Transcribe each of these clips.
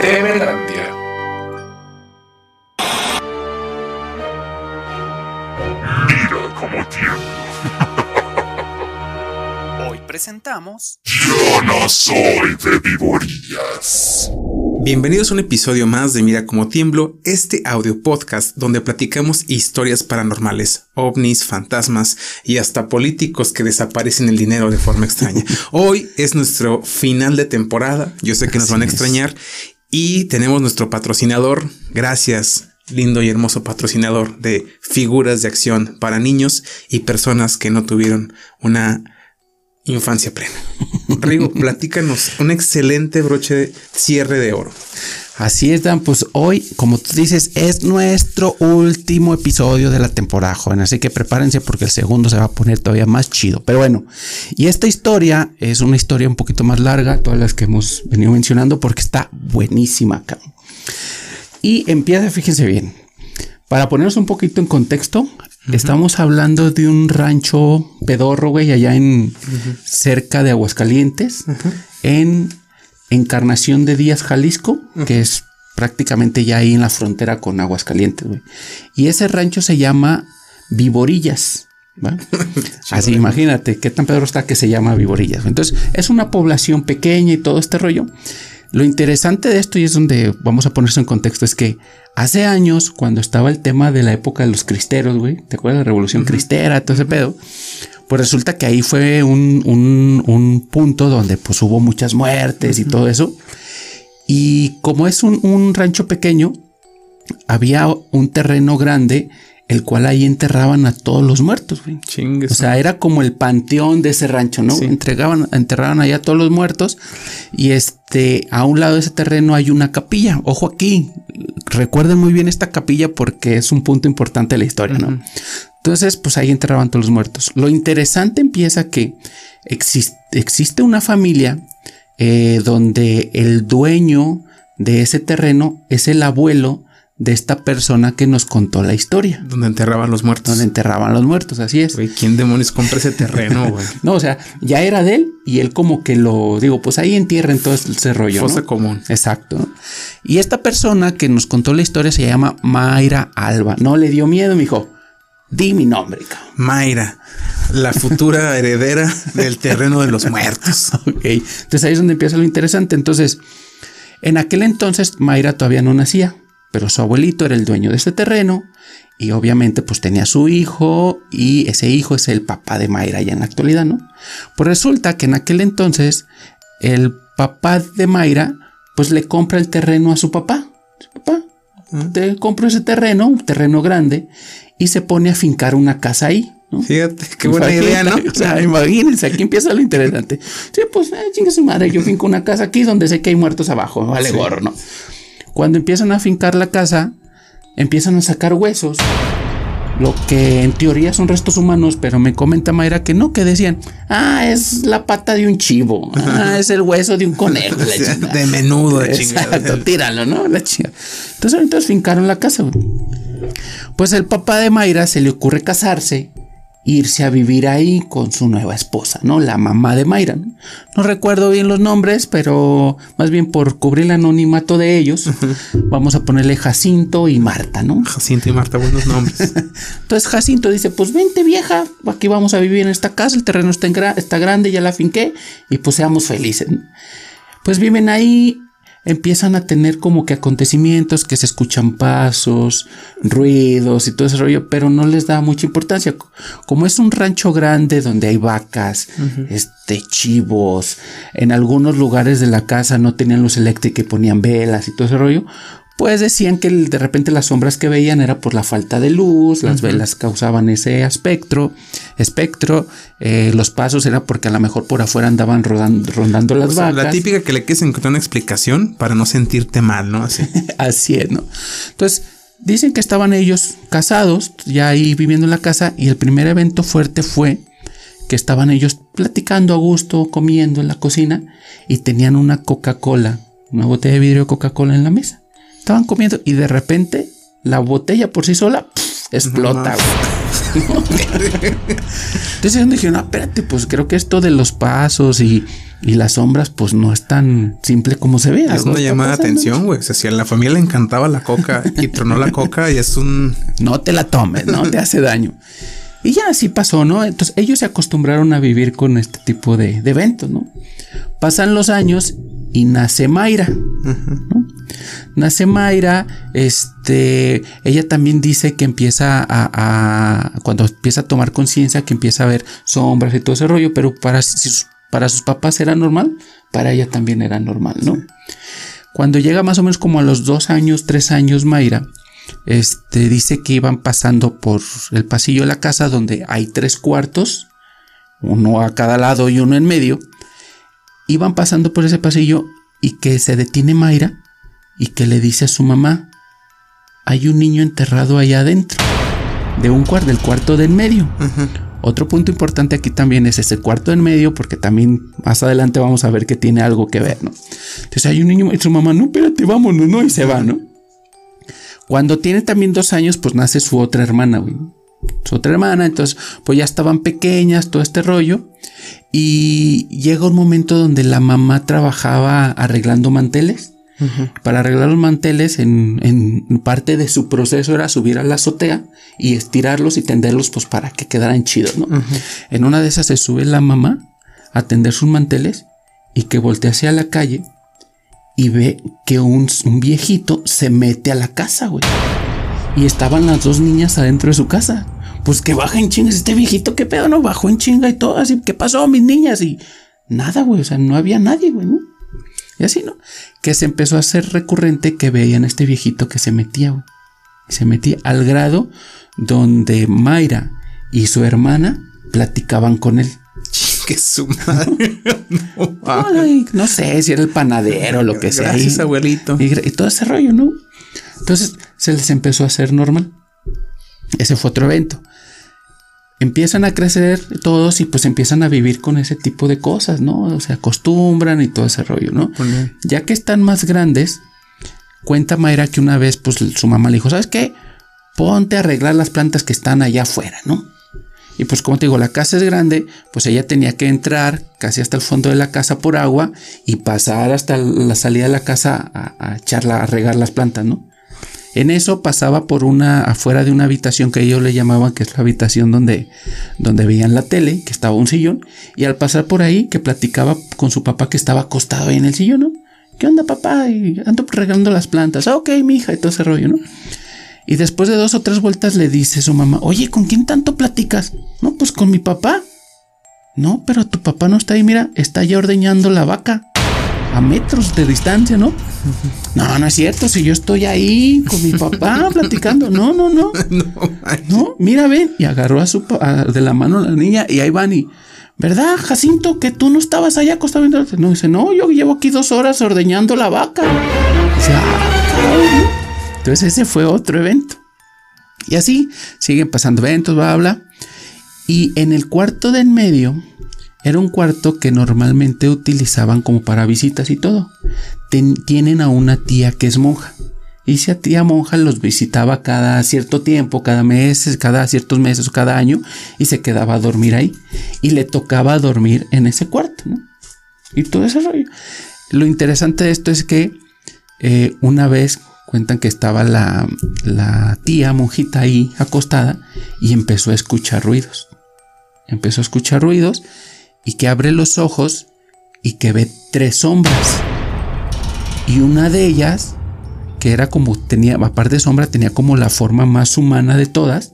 Temelandia. Mira cómo tiemblo. Hoy presentamos Yo no soy de vivorías. Bienvenidos a un episodio más de Mira cómo tiemblo, este audio podcast donde platicamos historias paranormales, ovnis, fantasmas y hasta políticos que desaparecen el dinero de forma extraña. Hoy es nuestro final de temporada, yo sé que nos van a extrañar y tenemos nuestro patrocinador, gracias lindo y hermoso patrocinador de figuras de acción para niños y personas que no tuvieron una infancia plena. Rigo, platícanos un excelente broche de cierre de oro. Así es, Dan. Pues hoy, como tú dices, es nuestro último episodio de la temporada, joven. Así que prepárense porque el segundo se va a poner todavía más chido. Pero bueno, y esta historia es una historia un poquito más larga, todas las que hemos venido mencionando, porque está buenísima acá. Y empieza, fíjense bien. Para ponernos un poquito en contexto, estamos hablando de un rancho pedorro, güey, allá en cerca de Aguascalientes, en Encarnación de Díaz, Jalisco, que es prácticamente ya ahí en la frontera con Aguascalientes, güey. Y ese rancho se llama Viborillas. ¿va? Así, imagínate qué tan pedorro está que se llama Viborillas. Entonces, es una población pequeña y todo este rollo. Lo interesante de esto, y es donde vamos a ponerse en contexto, es que hace años, cuando estaba el tema de la época de los cristeros, güey, ¿te acuerdas de la revolución cristera, todo ese pedo? Pues resulta que ahí fue un, un- un punto donde pues hubo muchas muertes y todo eso. Y como es un, un rancho pequeño, había un terreno grande, el cual ahí enterraban a todos los muertos, güey. Chingues. O sea, era como el panteón de ese rancho, ¿no? Sí. Entregaban, enterraban allá a todos los muertos y este, a un lado de ese terreno hay una capilla. Ojo aquí, recuerden muy bien esta capilla porque es un punto importante de la historia, ¿no? Entonces, pues ahí enterraban todos los muertos. Lo interesante empieza que existe, existe una familia eh, donde el dueño de ese terreno es el abuelo de esta persona que nos contó la historia, donde enterraban los muertos. donde enterraban los muertos, así es. Güey, ¿quién demonios compra ese terreno, güey? No, o sea, ya era de él y él como que lo digo, pues ahí entierren todo ese rollo. ¿no? Fosa común. Exacto. ¿no? Y esta persona que nos contó la historia se llama Mayra Alba. No le dio miedo, mijo. Di mi nombre, cabrón. Mayra, la futura heredera del terreno de los muertos. Ok. Entonces ahí es donde empieza lo interesante. Entonces, en aquel entonces Mayra todavía no nacía, pero su abuelito era el dueño de ese terreno y obviamente pues tenía su hijo y ese hijo es el papá de Mayra ya en la actualidad, ¿no? Pues resulta que en aquel entonces el papá de Mayra pues le compra el terreno a su papá. Su papá te compro ese terreno, un terreno grande y se pone a fincar una casa ahí. ¿no? Fíjate, qué buena idea, ¿no? O sea, imagínense, aquí empieza lo interesante. Sí, pues, eh, chingue su madre, yo finco una casa aquí donde sé que hay muertos abajo, vale Sí. gorro, ¿no? Cuando empiezan a fincar la casa, empiezan a sacar huesos, lo que en teoría son restos humanos, pero me comenta Mayra que no, que decían, ah, es la pata de un chivo, ah, es el hueso de un conejo. la chingada. de menudo, de chingada. Exacto, tíralo, ¿no? La chinga. Entonces ahorita fincaron la casa. Pues el papá de Mayra se le ocurre casarse, irse a vivir ahí con su nueva esposa, ¿no? La mamá de Mayra. No, No recuerdo bien los nombres, pero más bien por cubrir el anonimato de ellos, vamos a ponerle Jacinto y Marta, ¿no? Jacinto y Marta, buenos nombres. Entonces Jacinto dice, pues vente vieja, aquí vamos a vivir en esta casa, el terreno está, en gra- está grande, ya la finqué y pues seamos felices. Pues viven ahí, empiezan a tener como que acontecimientos que se escuchan pasos, ruidos y todo ese rollo, pero no les da mucha importancia. Como es un rancho grande donde hay vacas, este chivos, en algunos lugares de la casa no tenían luz eléctrica y ponían velas y todo ese rollo, pues decían que de repente las sombras que veían era por la falta de luz, las velas causaban ese espectro, espectro, eh, los pasos era porque a lo mejor por afuera andaban rodan- rondando las O sea, vacas. la típica que le quieres encontrar una explicación para no sentirte mal, ¿no? Así. Así es, ¿no? Entonces, dicen que estaban ellos casados, ya ahí viviendo en la casa, y el primer evento fuerte fue que estaban ellos platicando a gusto, comiendo en la cocina, y tenían una Coca-Cola, una botella de vidrio de Coca-Cola en la mesa. Estaban comiendo y de repente la botella por sí sola explota, güey. Entonces ellos dijeron, no, espérate, pues creo que esto de los pasos y, y las sombras, pues no es tan simple como se ve. Es una llamada de atención, güey. O sea, si a la familia le encantaba la coca y tronó la coca y es un... No te la tomes, no te hace daño. Y ya así pasó, ¿no? Entonces ellos se acostumbraron a vivir con este tipo de, de eventos, ¿no? Pasan los años y nace Mayra. ¿no? Nace Mayra, este, ella también dice que empieza a, cuando empieza a tomar conciencia, que empieza a ver sombras y todo ese rollo, pero para, para sus papás era normal, para ella también era normal, ¿no? Cuando llega más o menos como a los dos años, tres años, Mayra, este, dice que iban pasando por el pasillo de la casa donde hay tres cuartos, uno a cada lado y uno en medio. Iban pasando por ese pasillo y que se detiene Mayra y que le dice a su mamá, hay un niño enterrado allá adentro, de un cuarto, del cuarto de en medio. Otro punto importante aquí también es ese cuarto en medio, porque también más adelante vamos a ver que tiene algo que ver, ¿no? Entonces hay un niño y su mamá, no, espérate, vámonos, ¿no? Y se va, ¿no? Cuando tiene también dos años, pues nace su otra hermana, güey. Su otra hermana, entonces, pues ya estaban pequeñas, todo este rollo. Y llega un momento donde la mamá trabajaba arreglando manteles. Para arreglar los manteles, en, en parte de su proceso era subir a la azotea y estirarlos y tenderlos, pues para que quedaran chidos, ¿no? En una de esas se sube la mamá a tender sus manteles y que voltea hacia la calle y ve que un, un viejito se mete a la casa, güey. Y estaban las dos niñas adentro de su casa. Pues que baja en chingas este viejito, qué pedo, no bajó en chinga y todo así. ¿Qué pasó, mis niñas? Y nada, güey. O sea, no había nadie, güey. ¿no? Y así, ¿no? Que se empezó a hacer recurrente que veían a este viejito que se metía, se metía al grado donde Mayra y su hermana platicaban con él. Que su madre. no. Ay, no sé si era el panadero o lo que sea. Gracias, abuelito. Y, y todo ese rollo, ¿no? Entonces se les empezó a hacer normal. Ese fue otro evento. Empiezan a crecer todos y pues empiezan a vivir con ese tipo de cosas, ¿no? Se acostumbran y todo ese rollo, ¿no? Ya que están más grandes, cuenta Mayra que una vez pues su mamá le dijo, ¿sabes qué? Ponte a arreglar las plantas que están allá afuera, ¿no? Y pues como te digo, la casa es grande, pues ella tenía que entrar casi hasta el fondo de la casa por agua y pasar hasta la salida de la casa a, a echarla, a regar las plantas, ¿no? En eso pasaba por una, afuera de una habitación que ellos le llamaban, que es la habitación donde, donde veían la tele, que estaba un sillón, y al pasar por ahí, que platicaba con su papá que estaba acostado ahí en el sillón, ¿no? ¿Qué onda, papá? Y ando regando las plantas. Ah, ok, mi hija, y todo ese rollo, ¿no? Y después de dos o tres vueltas le dice su mamá, oye, ¿con quién tanto platicas? No, pues con mi papá. No, pero tu papá no está ahí, mira, está ya ordeñando la vaca. A metros de distancia, ¿no? No, no es cierto, si yo estoy ahí con mi papá platicando. No, no, no. No, mira, ven. Y agarró a su a- de la mano a la niña y ahí van y. ¿Verdad, Jacinto, que tú no estabas allá acostado viendo? No, dice, no, yo llevo aquí dos horas ordeñando la vaca. Dice, "Ah, cabrón". Entonces ese fue otro evento. Y así siguen pasando eventos, bla. bla. Y en el cuarto de en medio era un cuarto que normalmente utilizaban como para visitas y todo. Tienen a una tía que es monja. Y esa tía monja los visitaba cada cierto tiempo, cada mes, cada ciertos meses o cada año, y se quedaba a dormir ahí. Y le tocaba dormir en ese cuarto. Y todo ese rollo. Lo interesante de esto es que eh, una vez cuentan que estaba la, la tía monjita ahí acostada y empezó a escuchar ruidos. Empezó a escuchar ruidos y que abre los ojos y que ve tres sombras. Y una de ellas, que era como tenía, aparte de sombra, tenía como la forma más humana de todas,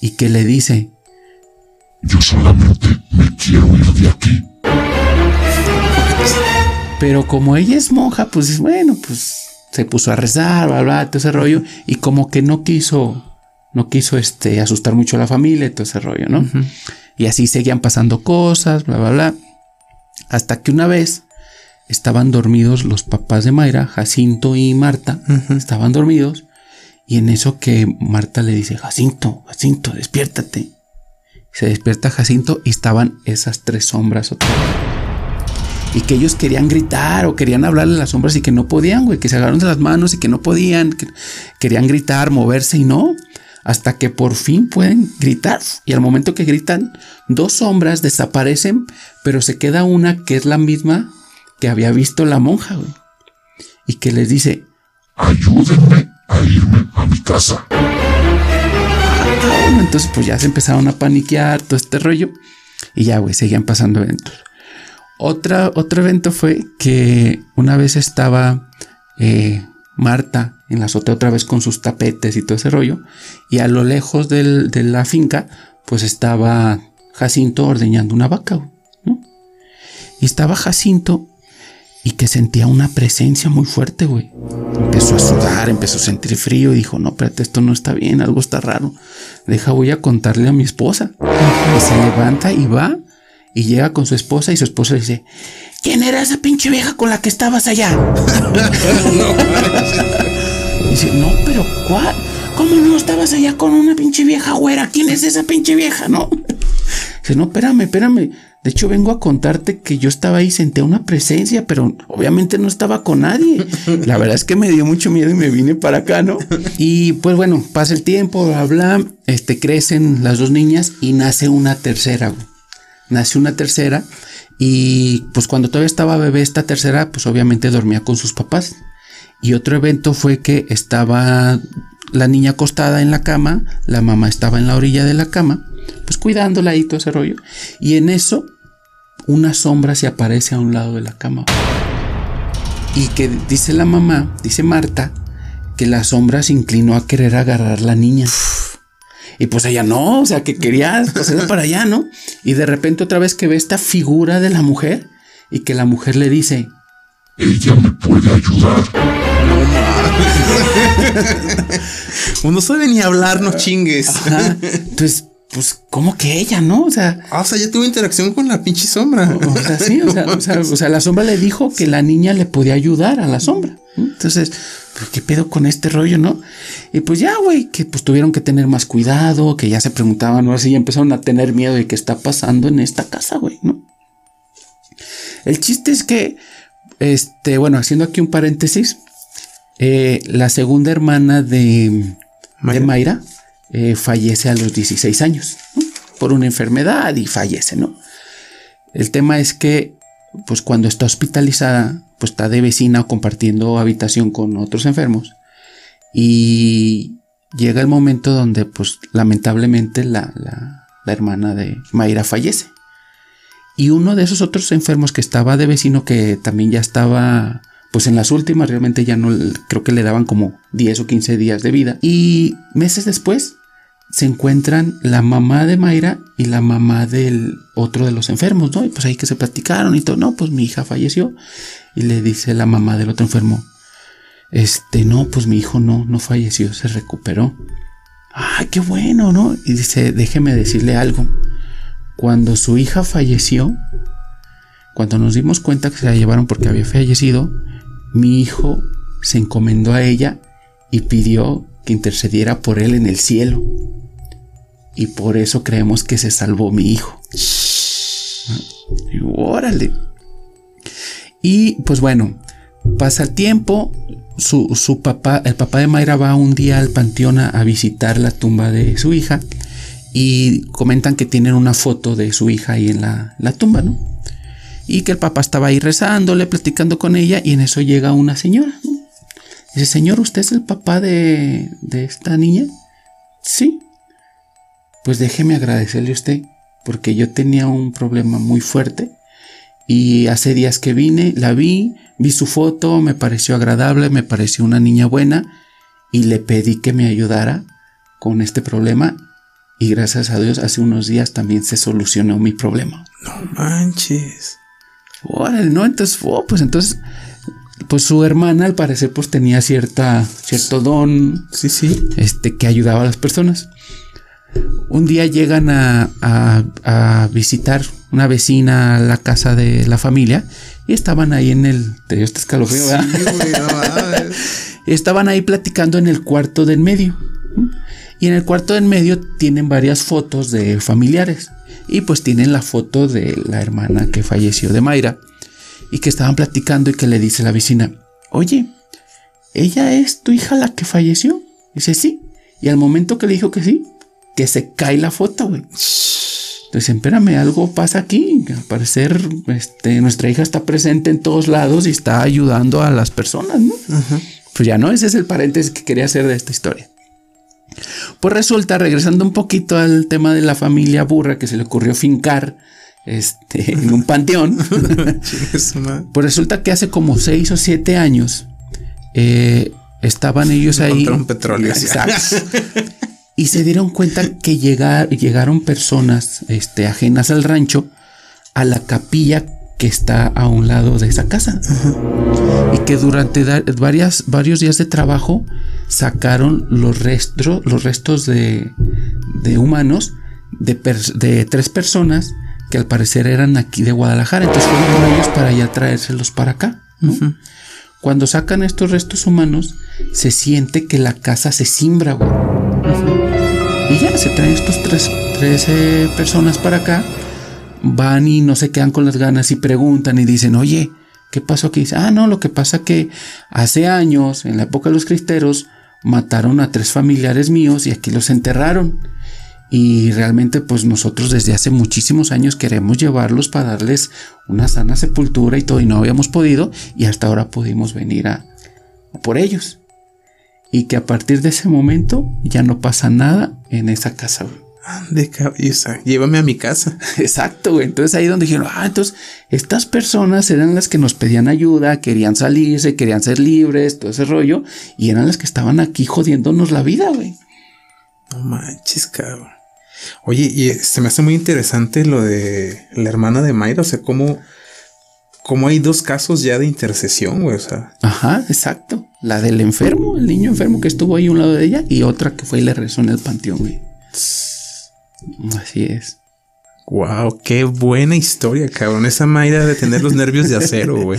y que le dice, Yo solamente me quiero ir de aquí. Pero como ella es monja, pues bueno, pues se puso a rezar, bla, bla, todo ese rollo. Y como que no quiso, no quiso este, asustar mucho a la familia y todo ese rollo, ¿no? Y así seguían pasando cosas, bla, bla, bla. Hasta que una vez estaban dormidos los papás de Mayra, Jacinto y Marta, estaban dormidos. Y en eso que Marta le dice, Jacinto, Jacinto, despiértate. Se despierta Jacinto y estaban esas tres sombras otra vez y que ellos querían gritar o querían hablarle a las sombras y que no podían, güey, que se agarraron de las manos y que no podían, que querían gritar, moverse y no. Hasta que por fin pueden gritar. Y al momento que gritan, dos sombras desaparecen, pero se queda una que es la misma que había visto la monja, güey. Y que les dice, Ayúdenme a irme a mi casa. Entonces pues ya se empezaron a paniquear todo este rollo y ya, güey, seguían pasando eventos. Otra, otro evento fue que una vez estaba eh, Marta en la azotea otra vez con sus tapetes y todo ese rollo y a lo lejos del- de la finca pues estaba Jacinto ordeñando una vaca. Y estaba Jacinto y que sentía una presencia muy fuerte, güey. Empezó a sudar, empezó a sentir frío y dijo, no, espérate, esto no está bien, algo está raro. Deja, voy a contarle a mi esposa. Y se levanta y va y llega con su esposa y su esposa dice, ¿quién era esa pinche vieja con la que estabas allá? Y dice, no, pero ¿cuál? ¿Cómo no estabas allá con una pinche vieja güera? ¿Quién es esa pinche vieja? No. Dice, no, espérame, espérame. De hecho, vengo a contarte que yo estaba ahí, senté una presencia, pero obviamente no estaba con nadie. La verdad es que me dio mucho miedo y me vine para acá, ¿no? Y pues bueno, pasa el tiempo, bla, bla, este, crecen las dos niñas y nace una tercera. Nace una tercera y pues cuando todavía estaba bebé esta tercera, pues obviamente dormía con sus papás. Y otro evento fue que estaba la niña acostada en la cama, la mamá estaba en la orilla de la cama, pues cuidándola y todo ese rollo. Y en eso, una sombra se aparece a un lado de la cama. Y que dice la mamá, dice Marta, que la sombra se inclinó a querer agarrar la niña. Y pues ella no, o sea, que quería pasar para allá, ¿no? Y de repente otra vez que ve esta figura de la mujer y que la mujer le dice, Ella me puede ayudar. No sabe ni hablar, no chingues. Ajá. Entonces, pues, ¿cómo que ella, no? O sea, Ah, o sea, ya tuvo interacción con la pinche sombra. o sea, sí, o sea, o sea, o sea, la sombra le dijo que la niña le podía ayudar a la sombra. Entonces, ¿qué pedo con este rollo, no? Y pues ya, güey, que pues tuvieron que tener más cuidado, que ya se preguntaban, ¿no? Así ya empezaron a tener miedo de qué está pasando en esta casa, güey, ¿no? El chiste es que, este, bueno, haciendo aquí un paréntesis, eh, la segunda hermana de Mayra. de Mayra eh, fallece a los 16 años por una enfermedad y fallece, ¿no? El tema es que, pues cuando está hospitalizada, pues está de vecina o compartiendo habitación con otros enfermos y llega el momento donde, pues lamentablemente la, la- la hermana de Mayra fallece. Y uno de esos otros enfermos que estaba de vecino, que también ya estaba, pues en las últimas, realmente ya no, creo que le daban como 10 o 15 días de vida. Y meses después se encuentran la mamá de Mayra y la mamá del otro de los enfermos, ¿no? Y pues ahí que se platicaron y todo, no, pues mi hija falleció. Y le dice la mamá del otro enfermo, este, no, pues mi hijo no, no falleció, se recuperó. Ah, qué bueno, ¿no? Y dice, déjeme decirle algo. Cuando su hija falleció, cuando nos dimos cuenta que se la llevaron porque había fallecido, mi hijo se encomendó a ella y pidió que intercediera por él en el cielo. Y por eso creemos que se salvó mi hijo. Y órale. Y pues bueno, pasa el tiempo. Su, su papá, el papá de Mayra va un día al panteón a, a visitar la tumba de su hija y comentan que tienen una foto de su hija ahí en la, la tumba, ¿no? Y que el papá estaba ahí rezándole, platicando con ella y en eso llega una señora. Dice, señor, ¿usted es el papá de, de esta niña? Sí. Pues déjeme agradecerle a usted, porque yo tenía un problema muy fuerte y hace días que vine, la vi, vi su foto, me pareció agradable, me pareció una niña buena y le pedí que me ayudara con este problema y gracias a Dios hace unos días también se solucionó mi problema. No manches. Órale, ¿no? Entonces, oh, pues entonces, pues su hermana al parecer pues tenía cierta, cierto don, Sí, sí. este, que ayudaba a las personas. Un día llegan a, a- a visitar una vecina a la casa de la familia y estaban ahí en el... Te dio este escalofrío, ¿verdad? Sí, güey, no. Estaban ahí platicando en el cuarto del medio. Y en el cuarto del medio tienen varias fotos de familiares. Y pues tienen la foto de la hermana que falleció de Mayra. Y que estaban platicando y que le dice la vecina, oye, ¿ella es tu hija la que falleció? Dice, sí. Y al momento que le dijo que sí, que se cae la foto, güey. Entonces, espérame, algo pasa aquí. Al parecer, este, nuestra hija está presente en todos lados y está ayudando a las personas, ¿no? Pues ya no, ese es el paréntesis que quería hacer de esta historia. Pues resulta, regresando un poquito al tema de la familia burra que se le ocurrió fincar este, en un panteón, pues resulta que hace como seis o siete años eh, estaban ellos ahí. petróleo. y se dieron cuenta que llegaron personas este, ajenas al rancho a la capilla que está a un lado de esa casa. Y que durante varias, varios días de trabajo sacaron los, restos los restos de, de humanos de, de, tres personas que al parecer eran aquí de Guadalajara. Entonces fueron con ellos para ya traérselos para acá. Cuando sacan estos restos humanos, se siente que la casa se simbra, güey. Y ya se traen estos tres, 13 personas para acá, van y no se quedan con las ganas y preguntan y dicen, oye, ¿qué pasó aquí? Ah, no, lo que pasa que hace años, en la época de los cristeros, mataron a tres familiares míos y aquí los enterraron. Y realmente pues nosotros desde hace muchísimos años queremos llevarlos para darles una sana sepultura y todo y no habíamos podido y hasta ahora pudimos venir a, por ellos y que a partir de ese momento ya no pasa nada en esa casa. De cabeza, llévame a mi casa. Exacto, güey. Entonces ahí donde dijeron, ah, entonces estas personas eran las que nos pedían ayuda, querían salirse, querían ser libres, todo ese rollo, y eran las que estaban aquí jodiéndonos la vida, güey. No manches, cabrón. Oye, y se me hace muy interesante lo de la hermana de Mayra, o sea, cómo como hay dos casos ya de intercesión, güey, o sea. Ajá, exacto. La del enfermo, el niño enfermo que estuvo ahí a un lado de ella, y otra que fue y le rezó en el panteón, güey. Así es. Wow, qué buena historia, cabrón. Esa Mayra de tener los nervios de acero, güey.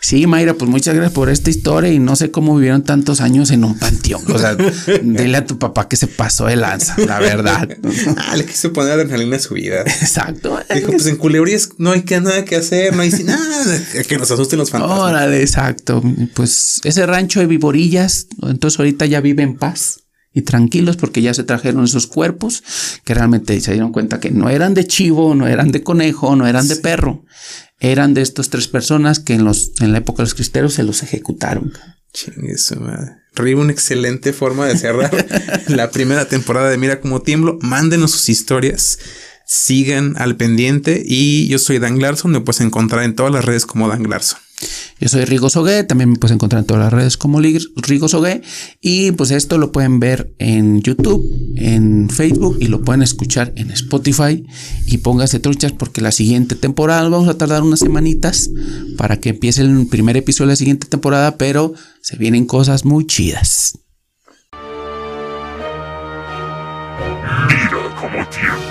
Sí, Mayra, pues muchas gracias por esta historia y no sé cómo vivieron tantos años en un panteón. O sea, dile a tu papá que se pasó de lanza, la verdad. ah, le quise poner adrenalina a su vida. Exacto. Dijo, pues en culebrías no hay que, nada que hacer, no hay nada, que nos asusten los fantasmas. Órale, exacto. Pues ese rancho de viborillas, entonces ahorita ya vive en paz y tranquilos porque ya se trajeron esos cuerpos que realmente se dieron cuenta que no eran de chivo, no eran de conejo, no eran de perro eran de estas tres personas que en, los, en la época de los cristeros se los ejecutaron. Chingue su madre. una excelente forma de cerrar la primera temporada de Mira cómo tiemblo. Mándenos sus historias. Sigan al pendiente. Y yo soy Dan Larson. Me puedes encontrar en todas las redes como Dan Larson. Yo soy Rigo Sogué, también me puedes encontrar en todas las redes como Rigo Sogué. Y pues esto lo pueden ver en YouTube, en Facebook y lo pueden escuchar en Spotify. Y póngase truchas porque la siguiente temporada vamos a tardar unas semanitas para que empiece el primer episodio de la siguiente temporada, pero se vienen cosas muy chidas. Mira cómo.